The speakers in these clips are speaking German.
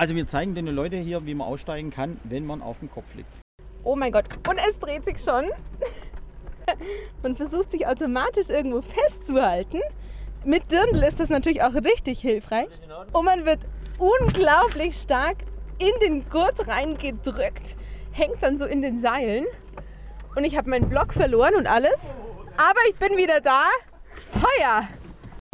Also wir zeigen den Leuten hier, wie man aussteigen kann, wenn man auf dem Kopf liegt. Oh mein Gott, und es dreht sich schon. Man versucht sich automatisch irgendwo festzuhalten. Mit Dirndl ist das natürlich auch richtig hilfreich. Und man wird unglaublich stark in den Gurt reingedrückt, hängt dann so in den Seilen. Und ich habe meinen Block verloren und alles. Aber ich bin wieder da. Feuer!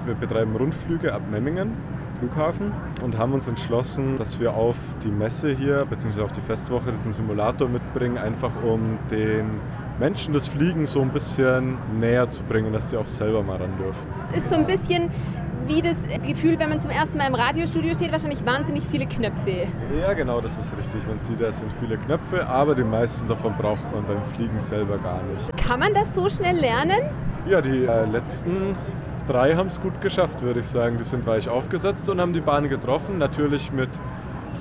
Wir betreiben Rundflüge ab Memmingen, Flughafen, und haben uns entschlossen, dass wir auf die Messe hier, beziehungsweise auf die Festwoche, diesen Simulator mitbringen, einfach um den Menschen das Fliegen so ein bisschen näher zu bringen, dass sie auch selber mal ran dürfen. Ist so ein bisschen wie das Gefühl, wenn man zum ersten Mal im Radiostudio steht, wahrscheinlich wahnsinnig viele Knöpfe. Ja, genau, das ist richtig. Man sieht, da sind viele Knöpfe, aber die meisten davon braucht man beim Fliegen selber gar nicht. Kann man das so schnell lernen? Ja, die äh, letzten drei haben es gut geschafft, würde ich sagen. Die sind weich aufgesetzt und haben die Bahn getroffen. Natürlich mit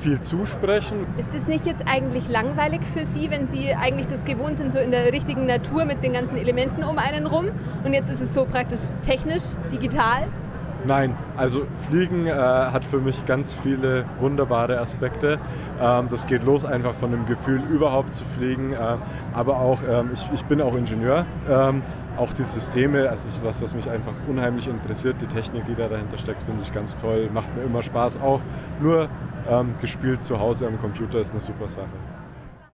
viel zusprechen. Ist es nicht jetzt eigentlich langweilig für Sie, wenn Sie eigentlich das gewohnt sind, so in der richtigen Natur mit den ganzen Elementen um einen rum? Und jetzt ist es so praktisch technisch, digital? Nein, also Fliegen äh, hat für mich ganz viele wunderbare Aspekte. Ähm, das geht los einfach von dem Gefühl, überhaupt zu fliegen. Äh, aber auch, ähm, ich, ich, bin auch Ingenieur. Ähm, auch die Systeme, es ist was, was mich einfach unheimlich interessiert. Die Technik, die da dahinter steckt, finde ich ganz toll. Macht mir immer Spaß. Auch nur ähm, gespielt zu Hause am Computer ist eine super Sache.